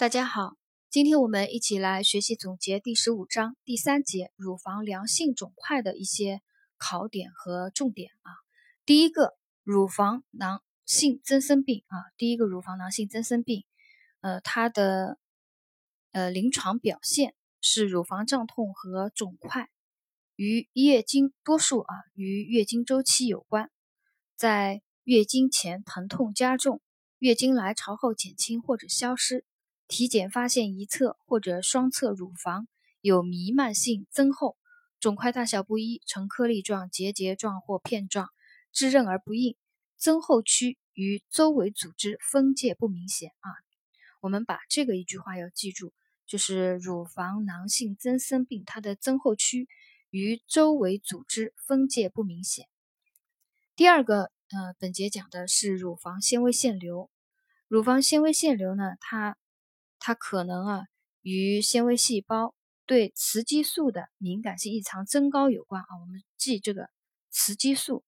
大家好，今天我们一起来学习总结第十五章第三节乳房良性肿块的一些考点和重点啊。第一个，乳房囊性增生病啊，第一个乳房囊性增生病，呃，它的呃临床表现是乳房胀痛和肿块，与月经多数啊与月经周期有关，在月经前疼痛加重，月经来潮后减轻或者消失。体检发现一侧或者双侧乳房有弥漫性增厚，肿块大小不一，呈颗粒状、结节状或片状，滋润而不硬。增厚区与周围组织分界不明显啊。我们把这个一句话要记住，就是乳房囊性增生病，它的增厚区与周围组织分界不明显。第二个，呃，本节讲的是乳房纤维腺瘤。乳房纤维腺瘤呢，它它可能啊与纤维细胞对雌激素的敏感性异常增高有关啊。我们记这个雌激素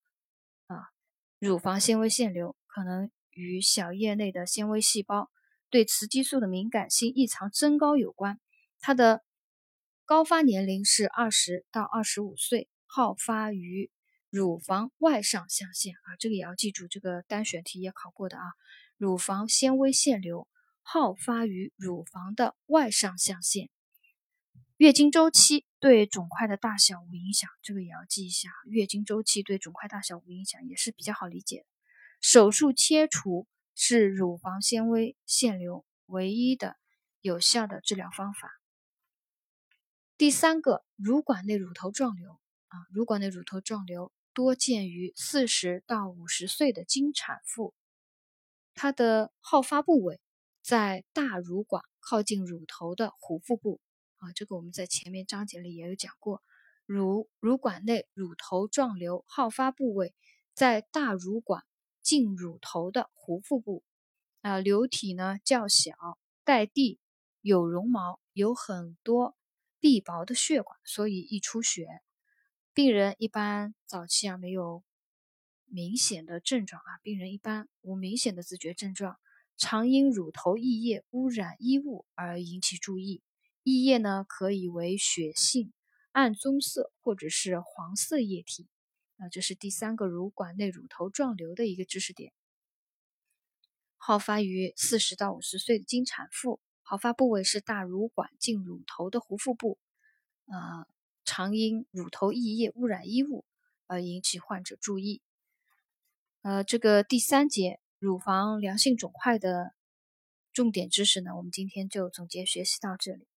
啊，乳房纤维腺瘤可能与小叶内的纤维细胞对雌激素的敏感性异常增高有关。它的高发年龄是二十到二十五岁，好发于乳房外上象限啊，这个也要记住，这个单选题也考过的啊。乳房纤维腺瘤。好发于乳房的外上象限，月经周期对肿块的大小无影响，这个也要记一下。月经周期对肿块大小无影响，也是比较好理解。手术切除是乳房纤维腺瘤唯一的有效的治疗方法。第三个，乳管内乳头状瘤啊，乳管内乳头状瘤多见于四十到五十岁的经产妇，它的好发部位。在大乳管靠近乳头的壶腹部啊，这个我们在前面章节里也有讲过。乳乳管内乳头状瘤好发部位在大乳管近乳头的壶腹部啊，瘤体呢较小，带蒂，有绒毛，有很多壁薄的血管，所以易出血。病人一般早期啊没有明显的症状啊，病人一般无明显的自觉症状。常因乳头溢液污染衣物而引起注意，溢液呢可以为血性、暗棕色或者是黄色液体。那这是第三个乳管内乳头状瘤的一个知识点。好发于四十到五十岁的经产妇，好发部位是大乳管近乳头的壶腹部。呃，常因乳头溢液污染衣物而引起患者注意。呃，这个第三节。乳房良性肿块的重点知识呢，我们今天就总结学习到这里。